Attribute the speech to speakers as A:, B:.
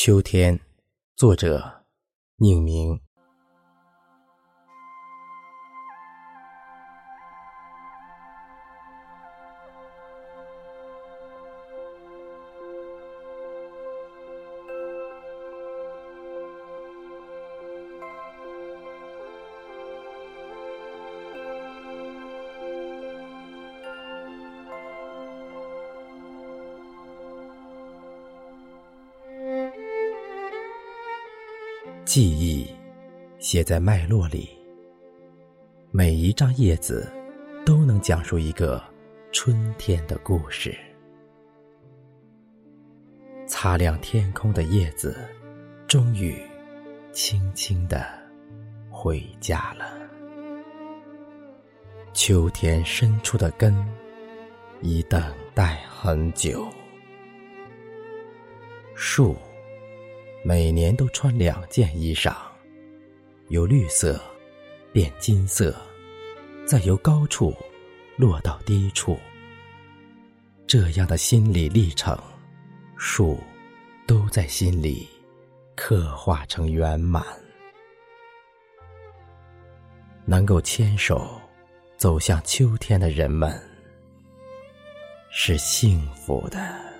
A: 秋天，作者宁明。记忆写在脉络里，每一张叶子都能讲述一个春天的故事。擦亮天空的叶子，终于轻轻的回家了。秋天伸出的根，已等待很久。树。每年都穿两件衣裳，由绿色变金色，再由高处落到低处。这样的心理历程，树都在心里刻画成圆满。能够牵手走向秋天的人们，是幸福的。